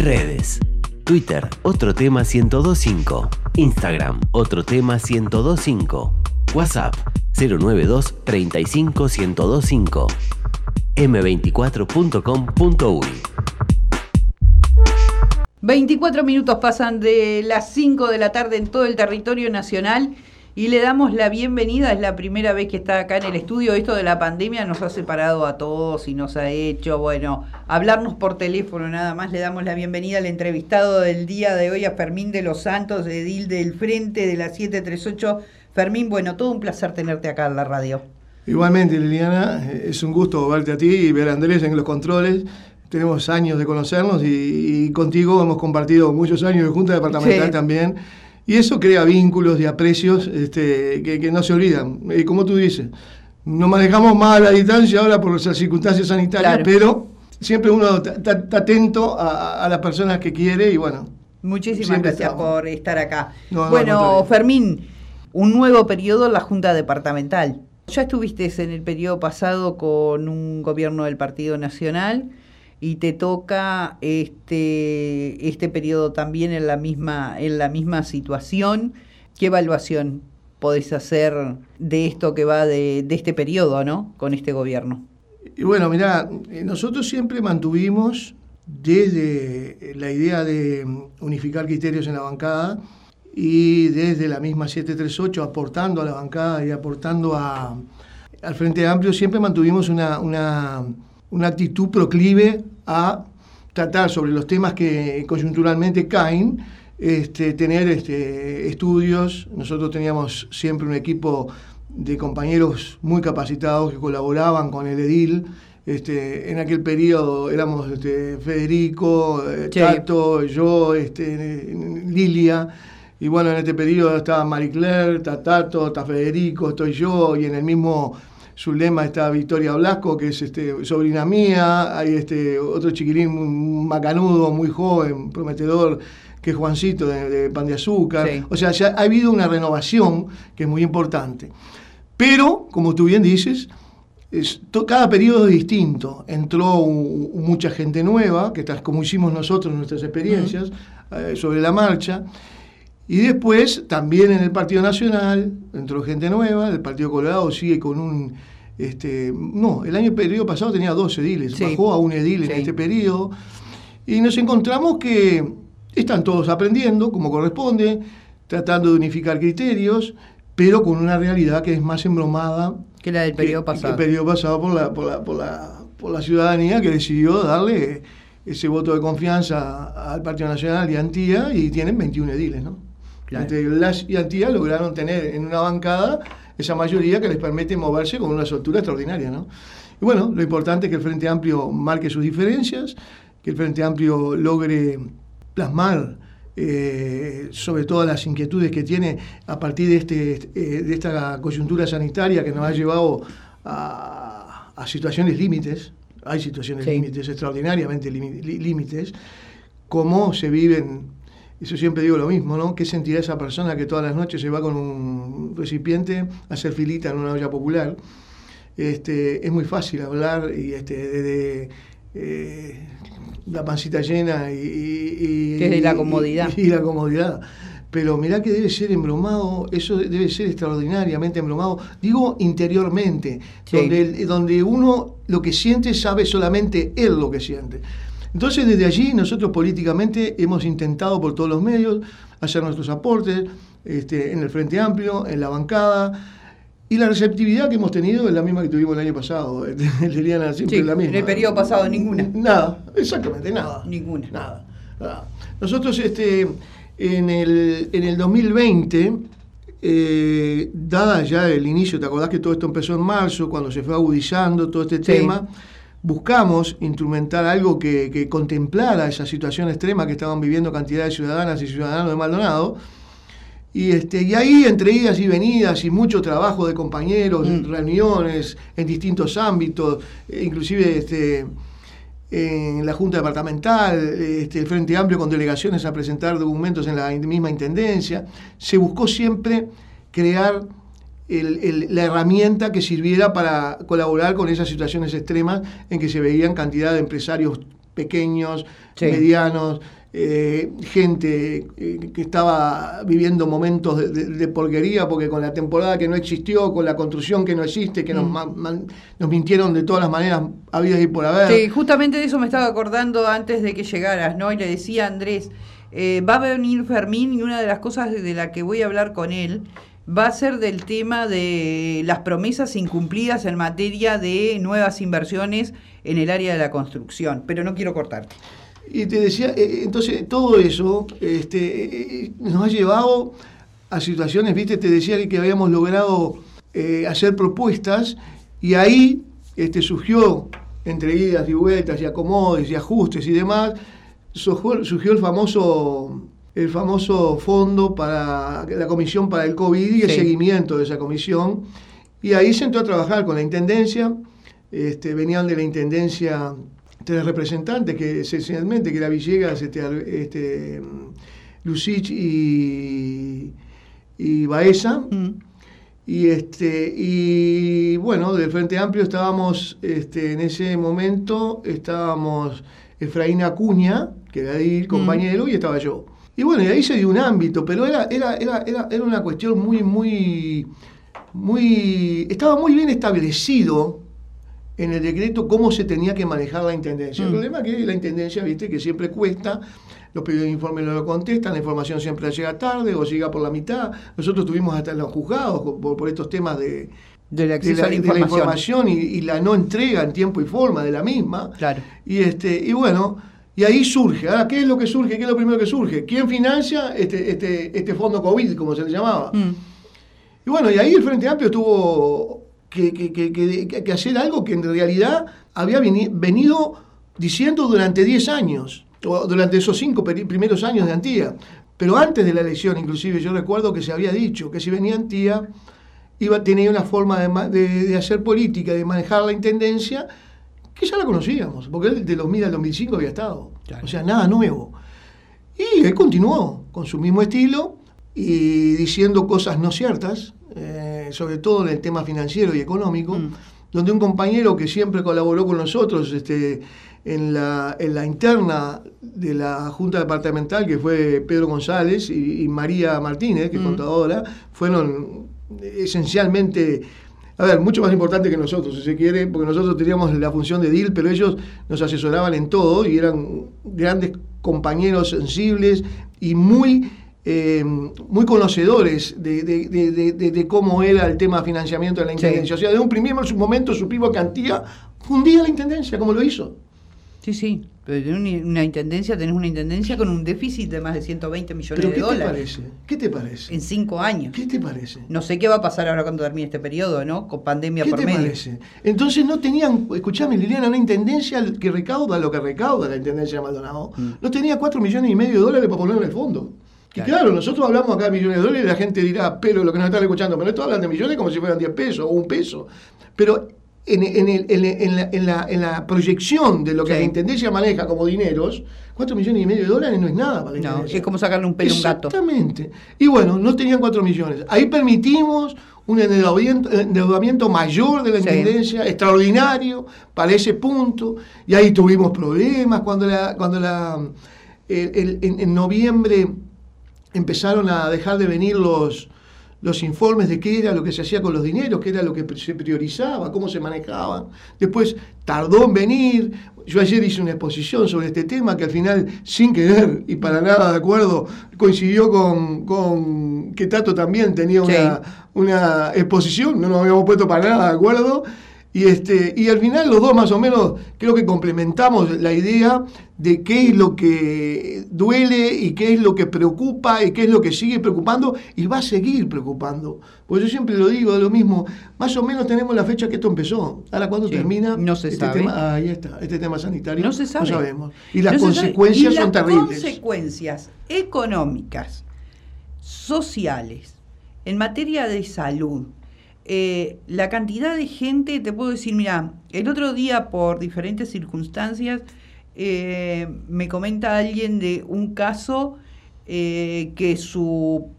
Redes. Twitter, otro tema 1025. Instagram, otro tema 1025. WhatsApp, 092 35 1025. m24.com.uy 24 minutos pasan de las 5 de la tarde en todo el territorio nacional y le damos la bienvenida. Es la primera vez que está acá en el estudio. Esto de la pandemia nos ha separado a todos y nos ha hecho, bueno, hablarnos por teléfono nada más. Le damos la bienvenida al entrevistado del día de hoy, a Fermín de los Santos, edil del Frente de la 738. Fermín, bueno, todo un placer tenerte acá en la radio. Igualmente, Liliana, es un gusto verte a ti y ver a Andrés en los controles tenemos años de conocernos y, contigo hemos compartido muchos años de Junta Departamental también. Y eso crea vínculos y aprecios este, que, no se olvidan. Y como tú dices, nos manejamos más a la distancia ahora por las circunstancias sanitarias, pero siempre uno está atento a, las personas que quiere y bueno. Muchísimas gracias por estar acá. bueno, Fermín, un nuevo periodo en la Junta Departamental. Ya estuviste en el periodo pasado con un gobierno del Partido Nacional y te toca este, este periodo también en la, misma, en la misma situación. ¿Qué evaluación podés hacer de esto que va de, de este periodo, ¿no? Con este gobierno. Y bueno, mira, nosotros siempre mantuvimos desde la idea de unificar criterios en la bancada y desde la misma 738 aportando a la bancada y aportando a, al Frente Amplio, siempre mantuvimos una, una una actitud proclive a tratar sobre los temas que coyunturalmente caen, este, tener este, estudios. Nosotros teníamos siempre un equipo de compañeros muy capacitados que colaboraban con el edil. Este, en aquel periodo éramos este, Federico, eh, Tato, yo, este, Lilia. Y bueno, en este periodo estaba Marie Claire, está Tato, está Federico, estoy yo, y en el mismo su lema está Victoria Blasco, que es este, sobrina mía, hay este, otro chiquilín macanudo, muy joven, prometedor, que es Juancito de, Pan de Azúcar. O sea, ya ha habido una renovación que es muy importante. Pero, como tú bien dices, cada periodo es distinto. Entró mucha gente nueva, que tal como hicimos nosotros nuestras experiencias eh, sobre la marcha. Y después, también en el Partido Nacional, entró gente nueva, el Partido Colorado sigue con un... Este, no, el año periodo pasado tenía dos ediles, bajó a un edil en este periodo, y nos encontramos que están todos aprendiendo como corresponde, tratando de unificar criterios, pero con una realidad que es más embromada que la del periodo pasado. el periodo pasado por la, por la, por la, por la ciudadanía que decidió darle ese voto de confianza al Partido Nacional y Antía y tienen 21 ediles, ¿no? Entre Lash y Antía lograron tener en una bancada esa mayoría que les permite moverse con una soltura extraordinaria. ¿no? Y bueno, lo importante es que el Frente Amplio marque sus diferencias, que el Frente Amplio logre plasmar eh, sobre todas las inquietudes que tiene a partir de, este, eh, de esta coyuntura sanitaria que nos ha llevado a, a situaciones límites, hay situaciones límites, extraordinariamente límites, cómo se viven eso siempre digo lo mismo, ¿no? ¿Qué sentirá esa persona que todas las noches se va con un recipiente a hacer filita en una olla popular? Este, es muy fácil hablar y este, de, eh, la pancita llena y, que es la comodidad. Y, la comodidad. Pero mirá que debe ser embromado, eso debe ser extraordinariamente embromado. Digo interiormente, donde, donde uno lo que siente sabe solamente él lo que siente. Entonces, desde allí, nosotros políticamente hemos intentado por todos los medios hacer nuestros aportes este, en el Frente Amplio, en la bancada. Y la receptividad que hemos tenido es la misma que tuvimos el año pasado. Liliana, siempre la misma. En el periodo pasado, ninguna. Nada, exactamente, nada. Ninguna. Nada. Nosotros, este, en, el, en el 2020, eh, dada ya el inicio, ¿te acordás que todo esto empezó en marzo, cuando se fue agudizando todo este tema? Buscamos instrumentar algo que, contemplara esa situación extrema que estaban viviendo cantidad de ciudadanas y ciudadanos de Maldonado. Y, este, y ahí, entre idas y venidas y mucho trabajo de compañeros, mm. reuniones en distintos ámbitos, eh, inclusive este, en la Junta Departamental, este, el Frente Amplio con delegaciones a presentar documentos en la misma Intendencia, se buscó siempre crear la herramienta que sirviera para colaborar con esas situaciones extremas en que se veían cantidad de empresarios pequeños, medianos, eh, gente eh, que estaba viviendo momentos de, porquería porque con la temporada que no existió, con la construcción que no existe, que nos, mm. nos mintieron de todas las maneras habidas y por haber. Sí, justamente de eso me estaba acordando antes de que llegaras, ¿no? Y le decía a Andrés, eh, va a venir Fermín y una de las cosas de la que voy a hablar con él va a ser del tema de las promesas incumplidas en materia de nuevas inversiones en el área de la construcción, pero no quiero cortarte. Y te decía, eh, entonces todo eso este, eh, nos ha llevado a situaciones, viste, te decía que habíamos logrado eh, hacer propuestas y ahí este, surgió, entre idas y vueltas y acomodes y ajustes y demás, surgió, el famoso el famoso fondo para la comisión para el COVID y el seguimiento de esa comisión. Y ahí se entró a trabajar con la Intendencia, este, venían de la Intendencia tres representantes, que esencialmente que era Villegas, este, este, Lucich y, y Baeza. Mm. Y, este, y bueno, del Frente Amplio estábamos, este, en ese momento, estábamos Efraín Acuña, que era ahí el mm. compañero, y estaba yo. Y bueno, y ahí se dio un ámbito, pero era, era, era, era, era una cuestión muy, muy, muy, estaba muy bien establecido en el decreto cómo se tenía que manejar la intendencia. El mm. problema es que la intendencia, viste, que siempre cuesta, los pedidos de informe no lo contestan, la información siempre llega tarde o llega por la mitad. Nosotros tuvimos hasta en los juzgados por, estos temas de, la, información, y, la no entrega en tiempo y forma de la misma. Claro. Y, este, y bueno, y ahí surge. Ahora, ¿qué es lo que surge? ¿Qué es lo primero que surge? ¿Quién financia este, este, este fondo COVID, como se le llamaba? Mm. Y bueno, y ahí el Frente Amplio estuvo que, hacer algo que en realidad había venido diciendo durante 10 años, o durante esos cinco primeros años de Antía. Pero antes de la elección, inclusive, yo recuerdo que se había dicho que si venía Antía, iba, tenía una forma de, hacer política, de manejar la intendencia, que ya la conocíamos, porque él de 2000 al 2005 había estado. O sea, nada nuevo. Y él continuó con su mismo estilo y diciendo cosas no ciertas, eh, sobre todo en el tema financiero y económico, mm. donde un compañero que siempre colaboró con nosotros este, en, la, en la interna de la Junta Departamental, que fue Pedro González y, María Martínez, que es mm. contadora, fueron esencialmente a ver, mucho más importante que nosotros, si se quiere, porque nosotros teníamos la función de DIL, pero ellos nos asesoraban en todo y eran grandes compañeros sensibles y muy eh, muy conocedores de, cómo era el tema financiamiento de la Intendencia. O sea, de un primer momento supimos que Antía fundía la Intendencia, como lo hizo. Sí, sí, pero una intendencia, tenés una intendencia con un déficit de más de 120 millones de dólares. ¿Qué te parece? ¿Qué te parece? En cinco años. ¿Qué te parece? No sé qué va a pasar ahora cuando termine este periodo, ¿no? Con pandemia por medio. ¿Qué te parece? Entonces no tenían, escuchame Liliana, una intendencia que recauda lo que recauda la intendencia de Maldonado. Mm. No tenía 4 millones y medio de dólares para poner en el fondo. Y claro, nosotros hablamos acá de millones de dólares y la gente dirá, pero lo que nos están escuchando, pero esto hablan de millones como si fueran 10 pesos o un peso. Pero en, en, la, proyección de lo que la Intendencia maneja como dineros, 4 millones y medio de dólares no es nada para la No, es como sacarle un pelo a un gato. Exactamente. Y bueno, no tenían 4 millones. Ahí permitimos un endeudamiento, mayor de la Intendencia, extraordinario, para ese punto. Y ahí tuvimos problemas cuando la... Cuando la en noviembre empezaron a dejar de venir los, los informes de qué era lo que se hacía con los dineros, qué era lo que se priorizaba, cómo se manejaban. Después tardó en venir. Yo ayer hice una exposición sobre este tema que al final, sin querer y para nada de acuerdo, coincidió con, con que Tato también tenía una, una exposición, no nos habíamos puesto para nada de acuerdo. Y, este, y al final los dos más o menos creo que complementamos la idea de qué es lo que duele y qué es lo que preocupa y qué es lo que sigue preocupando y va a seguir preocupando. Pues yo siempre lo digo, de lo mismo, más o menos tenemos la fecha que esto empezó. Ahora cuando termina no se este sabe. tema, ahí está, este tema sanitario, no, se sabe. no sabemos. Y las consecuencias son terribles. Las consecuencias económicas, sociales, en materia de salud, eh, la cantidad de gente, te puedo decir, mira, el otro día por diferentes circunstancias eh, me comenta alguien de un caso eh, que su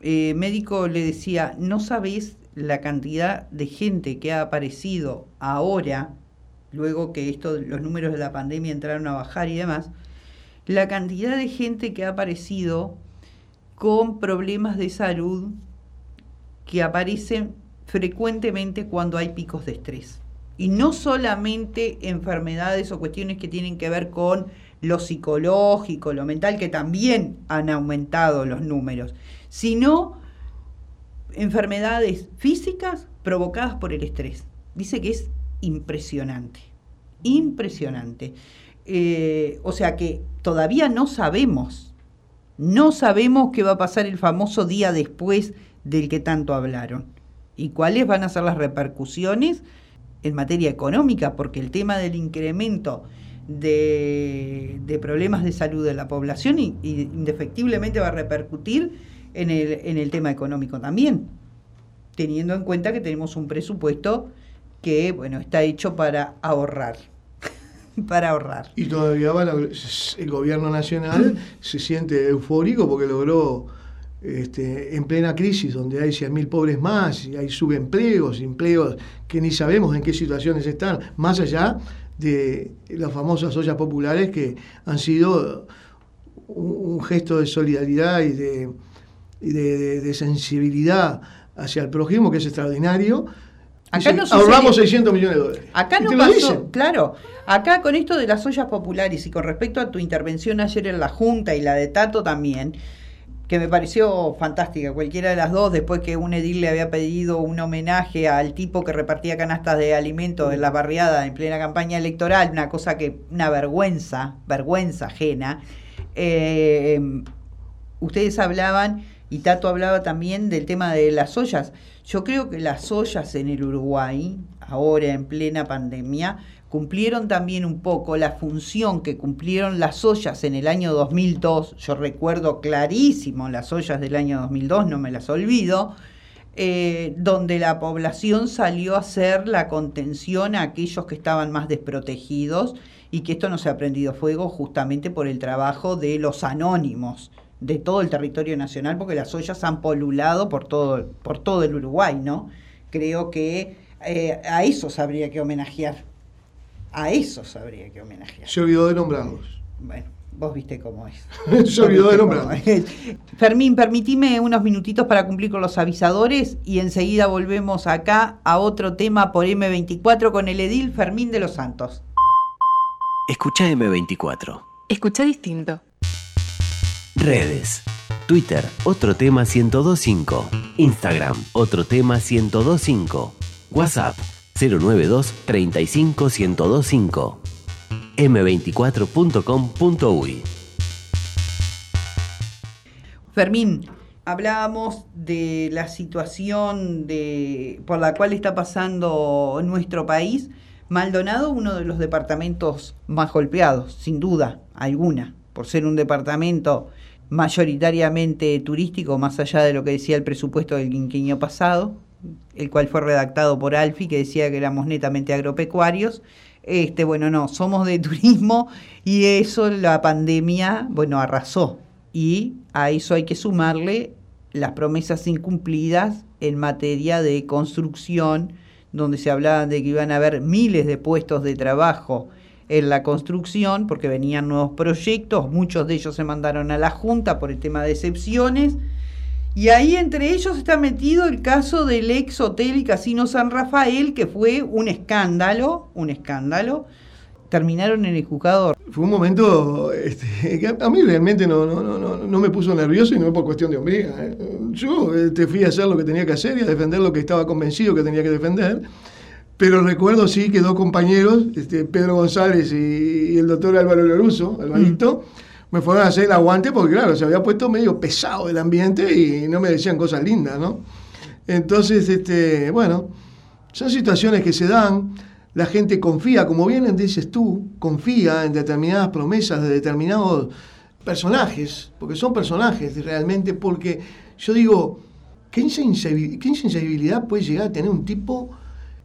médico le decía, no sabes la cantidad de gente que ha aparecido ahora luego que esto, los números de la pandemia entraron a bajar y demás, la cantidad de gente que ha aparecido con problemas de salud que aparecen frecuentemente cuando hay picos de estrés. Y no solamente enfermedades o cuestiones que tienen que ver con lo psicológico, lo mental, que también han aumentado los números, sino enfermedades físicas provocadas por el estrés. Dice que es impresionante, impresionante. Eh, o sea que todavía no sabemos, no sabemos qué va a pasar el famoso día después del que tanto hablaron y cuáles van a ser las repercusiones en materia económica, porque el tema del incremento de, problemas de salud de la población indefectiblemente va a repercutir en el, en el tema económico también, teniendo en cuenta que tenemos un presupuesto que bueno está hecho para ahorrar para ahorrar. Y todavía el gobierno nacional se siente eufórico porque logró, este, en plena crisis, donde hay 100.000 pobres más, y hay subempleos, empleos que ni sabemos en qué situaciones están, más allá de las famosas ollas populares que han sido un, gesto de solidaridad y de, de sensibilidad hacia el prójimo que es extraordinario Acá no ahorramos 600 millones de dólares. Acá no pasó, claro. Acá con esto de las ollas populares y con respecto a tu intervención ayer en la Junta y la de Tato también, que me pareció fantástica, cualquiera de las dos, después que un edil le había pedido un homenaje al tipo que repartía canastas de alimentos en la barriada en plena campaña electoral, una cosa que, una vergüenza, vergüenza ajena. Eh, ustedes hablaban, y Tato hablaba también del tema de las ollas. Yo creo que las ollas en el Uruguay, ahora en plena pandemia, cumplieron también un poco la función que cumplieron las ollas en el año 2002. Yo recuerdo clarísimo las ollas del año 2002, no me las olvido. Eh, donde la población salió a hacer la contención a aquellos que estaban más desprotegidos y que esto no se ha prendido fuego justamente por el trabajo de los anónimos, de todo el territorio nacional, porque las ollas han polulado por todo, por todo el Uruguay, ¿no? Creo que eh, a esos habría que homenajear. A esos habría que homenajear. Se olvidó de nombrarlos. Bueno, vos viste cómo es. Se olvidó de nombrarlos. Fermín, permitime unos minutitos para cumplir con los avisadores y enseguida volvemos acá a otro tema por M24 con el edil Fermín de los Santos. Escucha M24. Escucha distinto. Redes. Twitter, otro tema 1025. Instagram, otro tema 1025. WhatsApp, 092 35 1025. m24.com.uy. Fermín, hablábamos de la situación de, por la cual está pasando nuestro país. Maldonado, uno de los departamentos más golpeados, sin duda alguna, por ser un departamento mayoritariamente turístico, más allá de lo que decía el presupuesto del quinquenio pasado, el cual fue redactado por Alfi, que decía que éramos netamente agropecuarios. Este, bueno, no, somos de turismo y eso la pandemia, bueno, arrasó. Y a eso hay que sumarle las promesas incumplidas en materia de construcción, donde se hablaba de que iban a haber miles de puestos de trabajo en la construcción, porque venían nuevos proyectos, muchos de ellos se mandaron a la Junta por el tema de excepciones, y ahí entre ellos está metido el caso del ex hotel y casino San Rafael, que fue un escándalo, un escándalo. Terminaron en el juzgador. Fue un momento este, que a mí realmente no, no, no, no, me puso nervioso y no por cuestión de hombría. ¿eh? Yo te este, fui a hacer lo que tenía que hacer y a defender lo que estaba convencido que tenía que defender. Pero recuerdo sí que dos compañeros, este, Pedro González y, el doctor Álvaro Loruso, Alvarito, mm. Me fueron a hacer el aguante porque, claro, se había puesto medio pesado el ambiente y no me decían cosas lindas, ¿no? Entonces, este, bueno, son situaciones que se dan, la gente confía, como bien dices tú, confía en determinadas promesas de determinados personajes, porque son personajes realmente, porque yo digo, ¿qué insensibilidad puede llegar a tener un tipo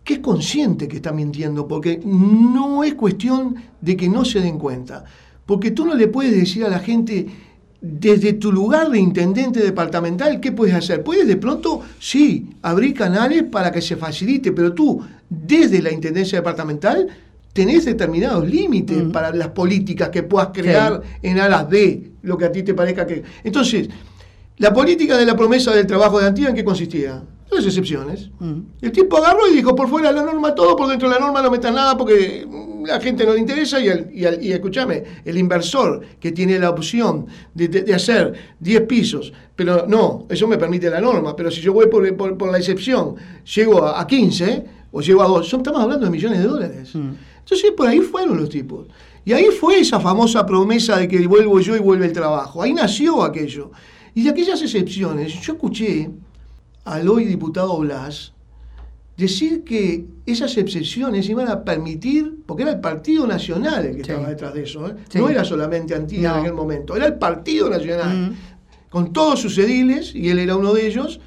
que es consciente que está mintiendo, porque no es cuestión de que no se den cuenta, porque tú no le puedes decir a la gente desde tu lugar de intendente departamental, ¿qué puedes hacer? Puedes de pronto, sí, abrir canales para que se facilite, pero tú, desde la intendencia departamental, tenés determinados límites para las políticas que puedas crear en alas de lo que a ti te parezca que... Entonces, la política de la promesa del trabajo de Antigua, ¿en qué consistía? Las excepciones. El tipo agarró y dijo, por fuera de la norma todo, por dentro de la norma no metas nada porque la gente no le interesa y, escúchame, el inversor que tiene la opción de, hacer 10 pisos, pero no, eso me permite la norma, pero si yo voy por, la excepción, llego a, 15 o llego a 2, estamos hablando de millones de dólares. Entonces por ahí fueron los tipos. Y ahí fue esa famosa promesa de que vuelvo yo y vuelve el trabajo. Ahí nació aquello. Y de aquellas excepciones, yo escuché al hoy diputado Blas decir que esas excepciones iban a permitir, porque era el Partido Nacional el que estaba detrás de eso, ¿eh? no era solamente Antilla en aquel momento, era el Partido Nacional, mm. con todos sus ediles, y él era uno de ellos,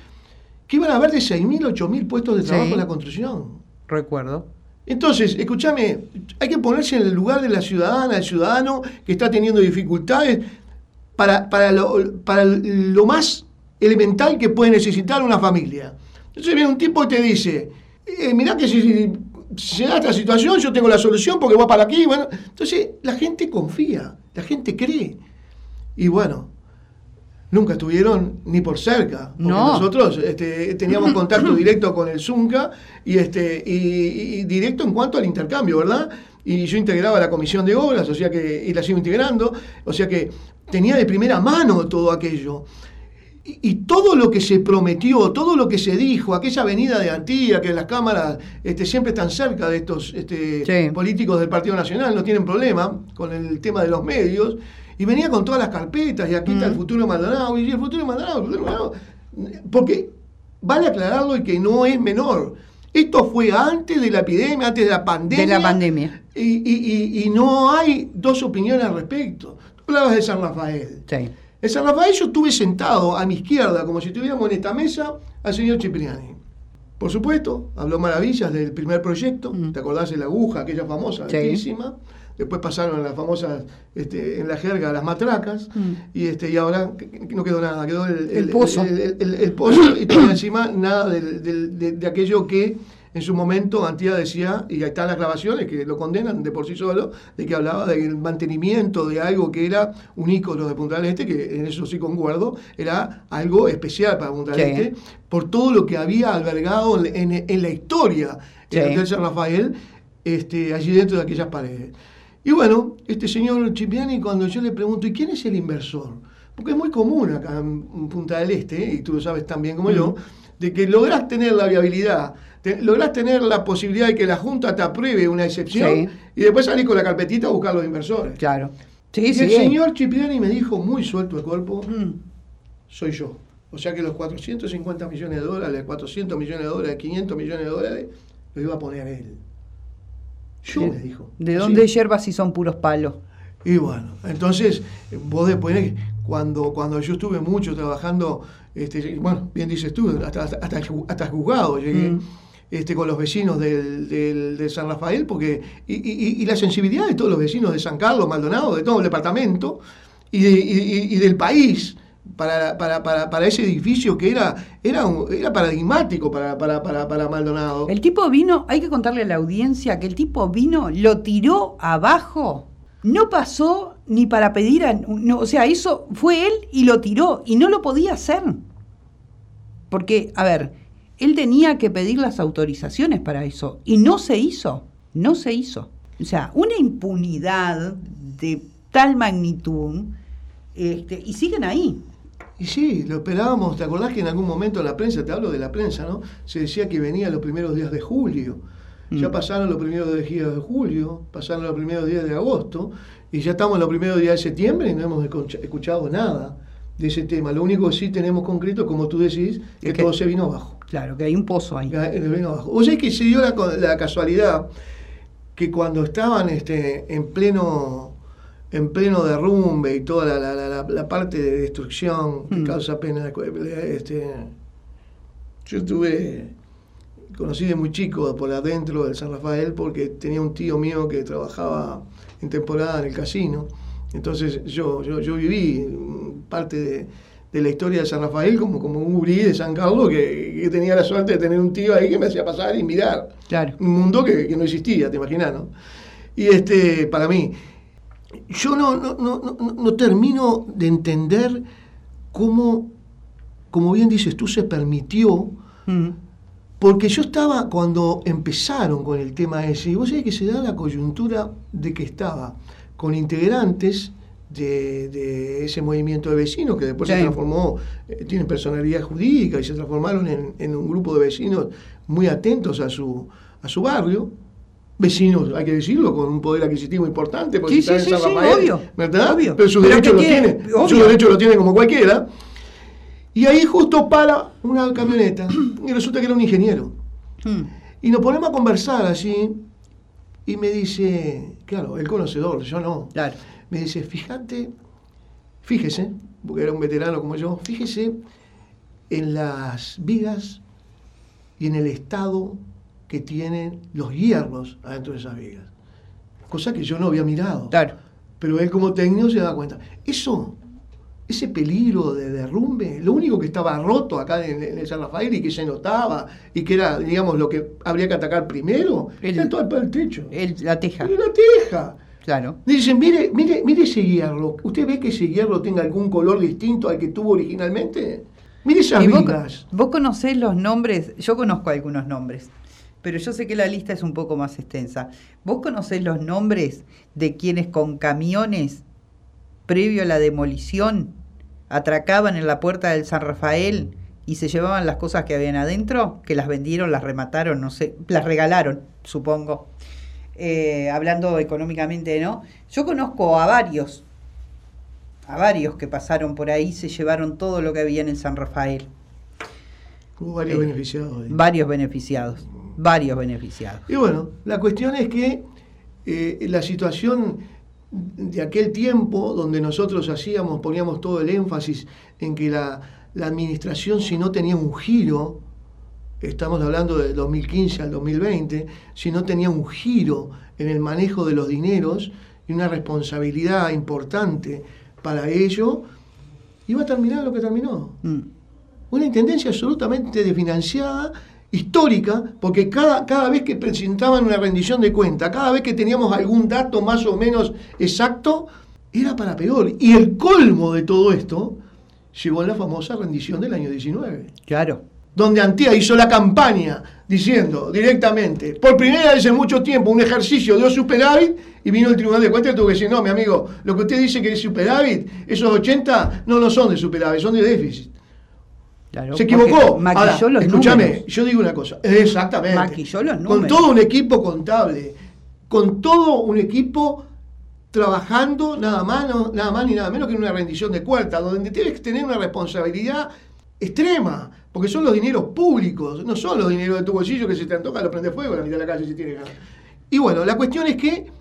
que iban a haber de 6.000, 8.000 puestos de trabajo en la construcción. Recuerdo. Entonces, escúchame, hay que ponerse en el lugar de la ciudadana, del ciudadano que está teniendo dificultades para, para, lo, para lo más elemental que puede necesitar una familia. Entonces viene un tipo y te dice, eh, mirá que si, se da esta situación, yo tengo la solución porque va para aquí. Bueno, entonces la gente confía, la gente cree. Y bueno, nunca estuvieron ni por cerca. Porque nosotros este, teníamos contacto directo con el Zunca y, este, y, directo en cuanto al intercambio, ¿verdad? Y yo integraba la comisión de obras, o sea que, y la sigo integrando, o sea que tenía de primera mano todo aquello. Y, todo lo que se prometió, todo lo que se dijo, aquella avenida de Antilla, que las cámaras este, siempre están cerca de estos este, políticos del Partido Nacional, no tienen problema con el tema de los medios, y venía con todas las carpetas, y aquí está el mm. futuro Maldonado, y el futuro Maldonado, el futuro Maldonado, porque vale aclararlo y que no es menor. Esto fue antes de la epidemia, antes de la pandemia. De la pandemia. Y, no hay dos opiniones al respecto. Tú hablabas de San Rafael. Sí. En San Rafael yo estuve sentado a mi izquierda, como si estuviéramos en esta mesa, al señor Cipriani. Por supuesto, habló maravillas del primer proyecto, mm. ¿te acordás de la aguja, aquella famosa, sí. Después pasaron las famosas, este, en la jerga, las matracas, mm. y este y ahora no quedó nada, quedó el, pozo. El, pozo y encima nada de aquello que en su momento Antía decía, y ahí están las grabaciones que lo condenan de por sí solo, de que hablaba del mantenimiento de algo que era un ícono de Punta del Este, que en eso sí concuerdo, era algo especial para Punta del Este, por todo lo que había albergado en, la historia del Hotel San Rafael, este, allí dentro de aquellas paredes. Y bueno, este señor Chipiani, cuando yo le pregunto, ¿y quién es el inversor? Porque es muy común acá en Punta del Este, y tú lo sabes tan bien como yo, de que lográs tener la viabilidad lográs tener la posibilidad de que la Junta te apruebe una excepción y después salís con la carpetita a buscar los inversores. Claro. y el señor Cipriani me dijo muy suelto el cuerpo, mm. soy yo. O sea que los 450 millones de dólares, 400 millones de dólares, 500 millones de dólares, lo iba a poner él. Yo me dijo. ¿De dónde hierbas si son puros palos? Y bueno, entonces, vos después, cuando, cuando yo estuve mucho trabajando, este, bueno, bien dices tú, hasta, hasta, hasta juzgado llegué. Mm este, con los vecinos del, de San Rafael, porque y, la sensibilidad de todos los vecinos de San Carlos, Maldonado, de todo el departamento y, del país. Para, para, para, para, ese edificio que era, era, era paradigmático para, para, para, Maldonado. El tipo vino, hay que contarle a la audiencia que el tipo vino, lo tiró abajo, no pasó ni para pedir, a, no, o sea, eso fue él y lo tiró y no lo podía hacer. Porque, a ver, él tenía que pedir las autorizaciones para eso y no se hizo, no se hizo. O sea, una impunidad de tal magnitud este, y siguen ahí. Y sí, lo esperábamos. ¿Te acordás que en algún momento la prensa, te hablo de la prensa, ¿no? Se decía que venía los primeros días de julio. Ya mm. pasaron los primeros días de julio, pasaron los primeros días de agosto, y ya estamos en los primeros días de septiembre y no hemos escuchado nada de ese tema. Lo único que sí tenemos concreto, como tú decís, es que todo se vino abajo. Claro, que hay un pozo ahí. O sea que se dio la, casualidad que cuando estaban este, en pleno en pleno derrumbe y toda la, parte de destrucción que mm. causa pena este, yo estuve conocí de muy chico por adentro del San Rafael porque tenía un tío mío que trabajaba en temporada en el casino entonces yo, yo, yo viví parte de, de la historia de San Rafael como, como un gurí de San Carlos que, tenía la suerte de tener un tío ahí que me hacía pasar y mirar. Claro. Un mundo que, no existía, te imaginas, ¿no? Y este, para mí, yo no, no, no, no termino de entender cómo, como bien dices tú, se permitió, mm. porque yo estaba cuando empezaron con el tema ese, y vos sabés que se da la coyuntura de que estaba con integrantes de, ese movimiento de vecinos que después se transformó, eh, tienen personalidad jurídica y se transformaron en, un grupo de vecinos muy atentos a su, a su barrio. Vecinos, hay que decirlo, con un poder adquisitivo importante, porque sí, sí, obvio, ¿verdad? Pero su derecho lo tiene, su derecho lo tiene como cualquiera. Y ahí justo para una camioneta, y resulta que era un ingeniero. Hmm. Y nos ponemos a conversar así, y me dice, claro, el conocedor, yo no. Claro me dice, fíjate, fíjese, porque era un veterano como yo, fíjese en las vigas y en el estado que tienen los hierros adentro de esas vigas. Cosa que yo no había mirado. Claro. Pero él como técnico se da cuenta. Eso, ese peligro de derrumbe, lo único que estaba roto acá en, el San Rafael y que se notaba y que era, digamos, lo que habría que atacar primero, era todo el, techo. la teja. la teja. Claro. Dicen, mire, mire, mire ese hierro. ¿Usted ve que ese hierro tenga algún color distinto al que tuvo originalmente? Mire esas vigas. Vos, conocés los nombres, yo conozco algunos nombres, pero yo sé que la lista es un poco más extensa. ¿Vos conocés los nombres de quienes con camiones, previo a la demolición, atracaban en la puerta del San Rafael y se llevaban las cosas que habían adentro? Que las vendieron, las remataron, no sé, las regalaron, supongo. Eh, hablando económicamente, ¿no? Yo conozco a varios, a varios que pasaron por ahí, se llevaron todo lo que había en San Rafael. Hubo varios eh, beneficiados. Varios beneficiados, varios beneficiados. Y bueno, la cuestión es que eh, la situación de aquel tiempo donde nosotros hacíamos, poníamos todo el énfasis en que la, la administración si no tenía un giro, estamos hablando del 2015 al 2020, si no tenía un giro en el manejo de los dineros y una responsabilidad importante para ello, iba a terminar lo que terminó. Mm. Una intendencia absolutamente desfinanciada, histórica, porque cada, cada vez que presentaban una rendición de cuenta, cada vez que teníamos algún dato más o menos exacto, era para peor. Y el colmo de todo esto llegó en la famosa rendición del año 19. Claro donde Antía hizo la campaña diciendo directamente, por primera vez en mucho tiempo, un ejercicio de superávit, y vino el Tribunal de Cuentas y tuvo que decir, no, mi amigo, lo que usted dice que es superávit, esos 80 no, no son de superávit, son de déficit. Se equivocó. escúchame, yo digo una cosa, exactamente. Maquilló los Con todo un equipo contable, con todo un equipo trabajando nada más, nada más ni nada menos que en una rendición de cuentas, donde tienes que tener una responsabilidad extrema porque son los dineros públicos, no son los dineros de tu bolsillo que se te antoja, lo prende fuego a la mitad de la calle si tiene ganas. Y bueno, la cuestión es que.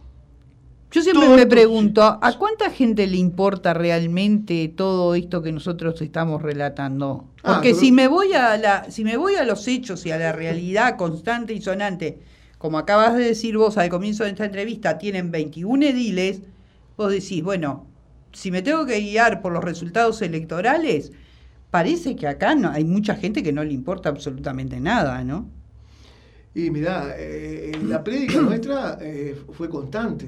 Yo siempre me pregunto, ¿a cuánta gente le importa realmente todo esto que nosotros estamos relatando? Ah, Porque si me voy a la, si me voy a los hechos y a la realidad constante y sonante, como acabas de decir vos al comienzo de esta entrevista, tienen 21 ediles, vos decís, bueno, si me tengo que guiar por los resultados electorales, parece que acá no, hay mucha gente que no le importa absolutamente nada, ¿no? Y mira, eh, la prédica nuestra eh, fue constante.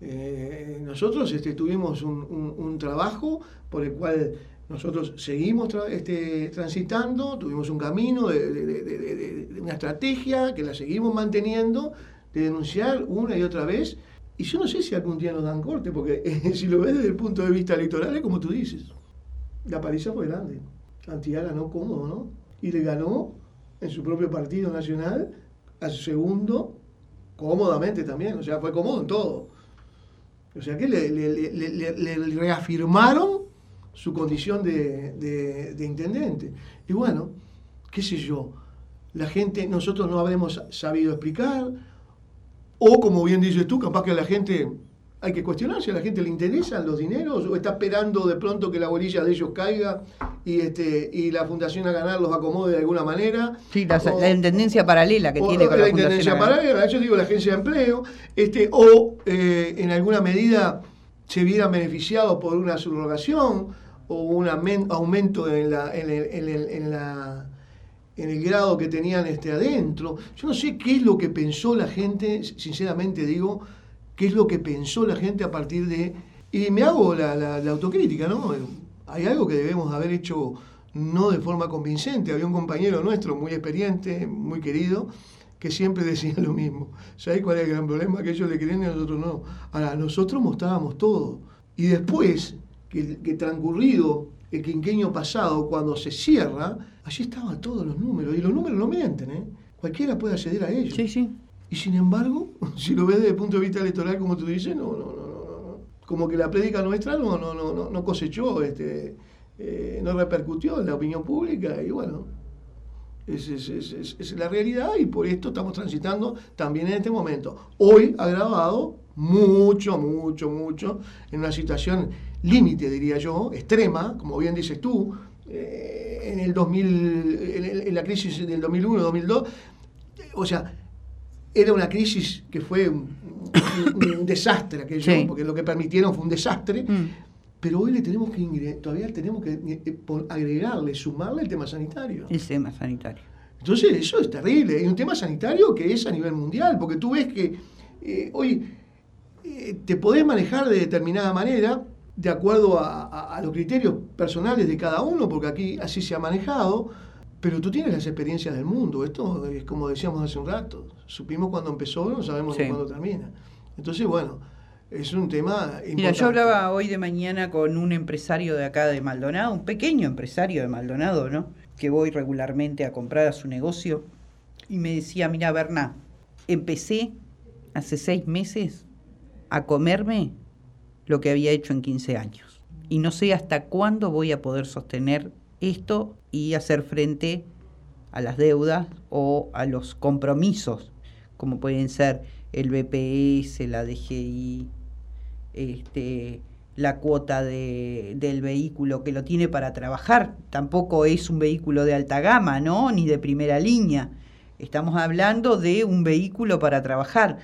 Eh, nosotros este, tuvimos un, trabajo por el cual nosotros seguimos este, transitando, tuvimos un camino de, una estrategia que la seguimos manteniendo, de denunciar una y otra vez. Y yo no sé si algún día nos dan corte, porque si lo ves desde el punto de vista electoral es como tú dices, la paliza fue grande. Antía ganó cómodo, ¿no? Y le ganó en su propio partido nacional a su segundo cómodamente también, o sea, fue cómodo en todo. O sea que le, reafirmaron su condición de, intendente. Y bueno, qué sé yo, la gente, nosotros no habremos sabido explicar, o como bien dices tú, capaz que la gente hay que cuestionar si a la gente le interesan los dineros o está esperando de pronto que la bolilla de ellos caiga y este y la fundación a ganar los acomode de alguna manera. Sí, la, intendencia paralela que tiene con la, la intendencia paralela, yo digo la agencia de empleo, este o eh, en alguna medida se vieran beneficiados por una subrogación o un aumento en la, en en la en el grado que tenían este adentro. Yo no sé qué es lo que pensó la gente, sinceramente digo, qué es lo que pensó la gente a partir de... Y me hago la, la autocrítica, ¿no? Hay algo que debemos haber hecho no de forma convincente. Había un compañero nuestro muy experiente, muy querido, que siempre decía lo mismo. ¿Sabes cuál es el gran problema? Que ellos le creen y nosotros no. Ahora, nosotros mostrábamos todo. Y después, que, que transcurrido el quinqueño pasado, cuando se cierra, allí estaban todos los números. Y los números no mienten, ¿eh? Cualquiera puede acceder a ellos. Sí, sí. Y sin embargo, si lo ves desde el punto de vista electoral, como tú dices, no, no, no, no. Como que la prédica nuestra no, no, no, no cosechó este eh, no repercutió en la opinión pública y bueno, es, es, la realidad y por esto estamos transitando también en este momento. Hoy agravado mucho, mucho, mucho, en una situación límite, diría yo, extrema, como bien dices tú, eh, en el 2000, en, la crisis del 2001, 2002, o sea, era una crisis que fue un, desastre aquello, porque lo que permitieron fue un desastre, mm pero hoy le tenemos que todavía tenemos que eh, agregarle, sumarle el tema sanitario. El tema sanitario. Entonces, eso es terrible. Es un tema sanitario que es a nivel mundial, porque tú ves que eh, hoy eh, te podés manejar de determinada manera, de acuerdo a, los criterios personales de cada uno, porque aquí así se ha manejado, pero tú tienes las experiencias del mundo. Esto es como decíamos hace un rato. Supimos cuándo empezó, no sabemos cuándo termina. Entonces, bueno es un tema importante. Mira, yo hablaba hoy de mañana con un empresario de acá de Maldonado, un pequeño empresario de Maldonado, ¿no? Que voy regularmente a comprar a su negocio. Y me decía, mira, Berna, empecé hace seis meses a comerme lo que había hecho en 15 años. Y no sé hasta cuándo voy a poder sostener esto y hacer frente a las deudas o a los compromisos, como pueden ser el BPS, la DGI, este, la cuota de, del vehículo que lo tiene para trabajar. Tampoco es un vehículo de alta gama, ¿no? Ni de primera línea. Estamos hablando de un vehículo para trabajar.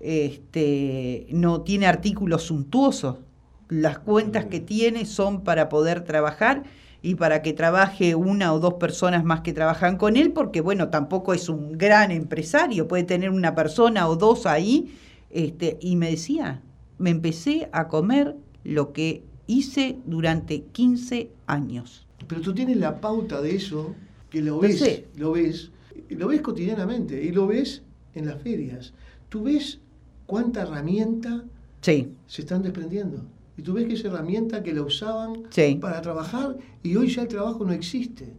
Este, no tiene artículos suntuosos. Las cuentas que tiene son para poder trabajar y para que trabaje una o dos personas más que trabajan con él, porque bueno, tampoco es un gran empresario, puede tener una persona o dos ahí. Este, y me decía, me empecé a comer lo que hice durante 15 años. Pero tú tienes la pauta de eso, que lo ves, lo ves, lo ves cotidianamente y lo ves en las ferias. Tú ves cuánta herramienta se están desprendiendo. Y tú ves que esa herramienta que la usaban para trabajar y hoy ya el trabajo no existe.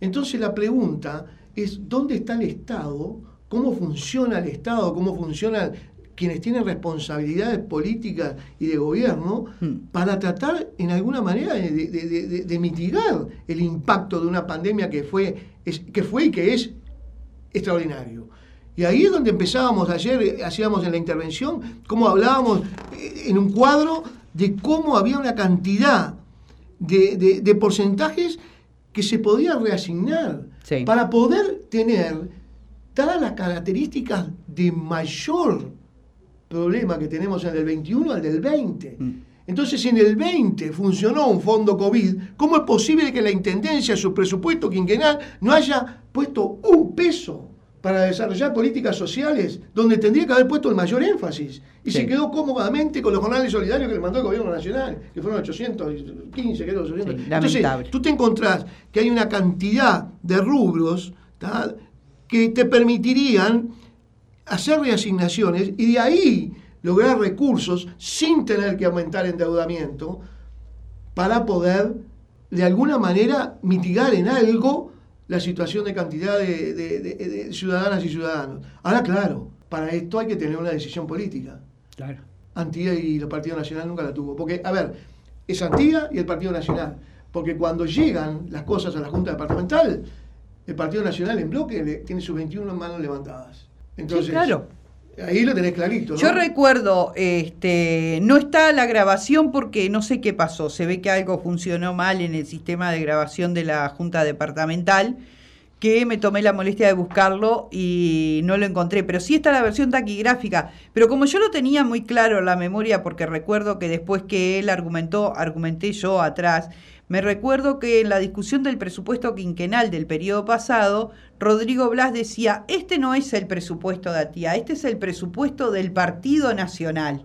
Entonces la pregunta es, ¿dónde está el Estado? ¿Cómo funciona el Estado? ¿Cómo funciona quienes tienen responsabilidades políticas y de gobierno hmm. para tratar en alguna manera de, mitigar el impacto de una pandemia que fue, que fue y que es extraordinario. Y ahí es donde empezábamos ayer, hacíamos en la intervención, cómo hablábamos eh, en un cuadro de cómo había una cantidad de, porcentajes que se podían reasignar para poder tener todas las características de mayor problema que tenemos en el 21 al del 20. Mm. Entonces, si en el 20 funcionó un fondo COVID, ¿cómo es posible que la Intendencia, su presupuesto quinquenal, no haya puesto un peso para desarrollar políticas sociales donde tendría que haber puesto el mayor énfasis? Y se quedó cómodamente con los jornales solidarios que le mandó el gobierno nacional, que fueron 815, creo, 800. Entonces, tú te encontrás que hay una cantidad de rubros que te permitirían hacer reasignaciones y de ahí lograr recursos sin tener que aumentar endeudamiento para poder de alguna manera mitigar en algo la situación de cantidad de, ciudadanas y ciudadanos. Ahora, claro, para esto hay que tener una decisión política. Claro. Antía y el Partido Nacional nunca la tuvo. Porque, a ver, es Antía y el Partido Nacional. Porque cuando llegan las cosas a la Junta Departamental, el Partido Nacional en bloque tiene sus 21 manos levantadas. Entonces, claro. Ahí lo tenés clarito. Yo recuerdo, este, no está la grabación porque no sé qué pasó. Se ve que algo funcionó mal en el sistema de grabación de la Junta Departamental, que me tomé la molestia de buscarlo y no lo encontré. Pero sí está la versión taquigráfica. Pero como yo lo tenía muy claro en la memoria, porque recuerdo que después que él argumentó, argumenté yo atrás, me recuerdo que en la discusión del presupuesto quinquenal del periodo pasado, Rodrigo Blas decía, este no es el presupuesto de Atía, este es el presupuesto del Partido Nacional.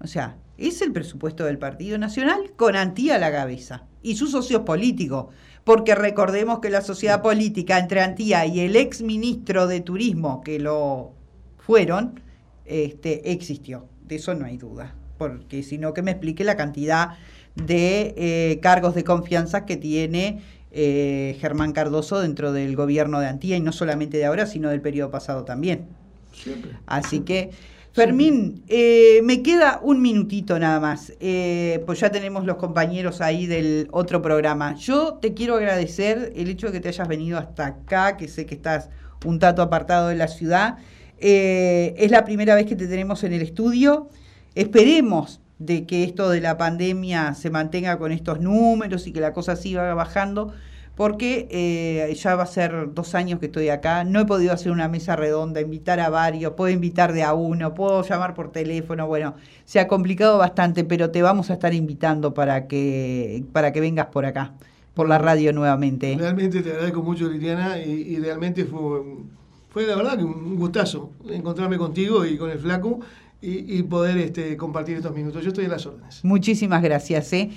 O sea, es el presupuesto del Partido Nacional con Antía a la cabeza y sus socios políticos. Porque recordemos que la sociedad política entre Antía y el ex ministro de Turismo, que lo fueron, este, existió. De eso no hay duda. Porque si no, que me explique la cantidad de eh, cargos de confianza que tiene eh, Germán Cardoso dentro del gobierno de Antía y no solamente de ahora, sino del periodo pasado también. Así que, Fermín, eh, me queda un minutito nada más, pues ya tenemos los compañeros ahí del otro programa. Yo te quiero agradecer el hecho de que te hayas venido hasta acá, que sé que estás un tanto apartado de la ciudad. es la primera vez que te tenemos en el estudio. Esperemos de que esto de la pandemia se mantenga con estos números y que la cosa siga bajando, porque eh, ya va a ser dos años que estoy acá, no he podido hacer una mesa redonda, invitar a varios, puedo invitar de a uno, puedo llamar por teléfono, bueno, se ha complicado bastante, pero te vamos a estar invitando para que, para que vengas por acá, por la radio nuevamente. Realmente te agradezco mucho, Liliana, y, realmente fue, fue la verdad un gustazo encontrarme contigo y con el flaco y, poder este, compartir estos minutos. Yo estoy en las órdenes. Muchísimas gracias. ¿eh?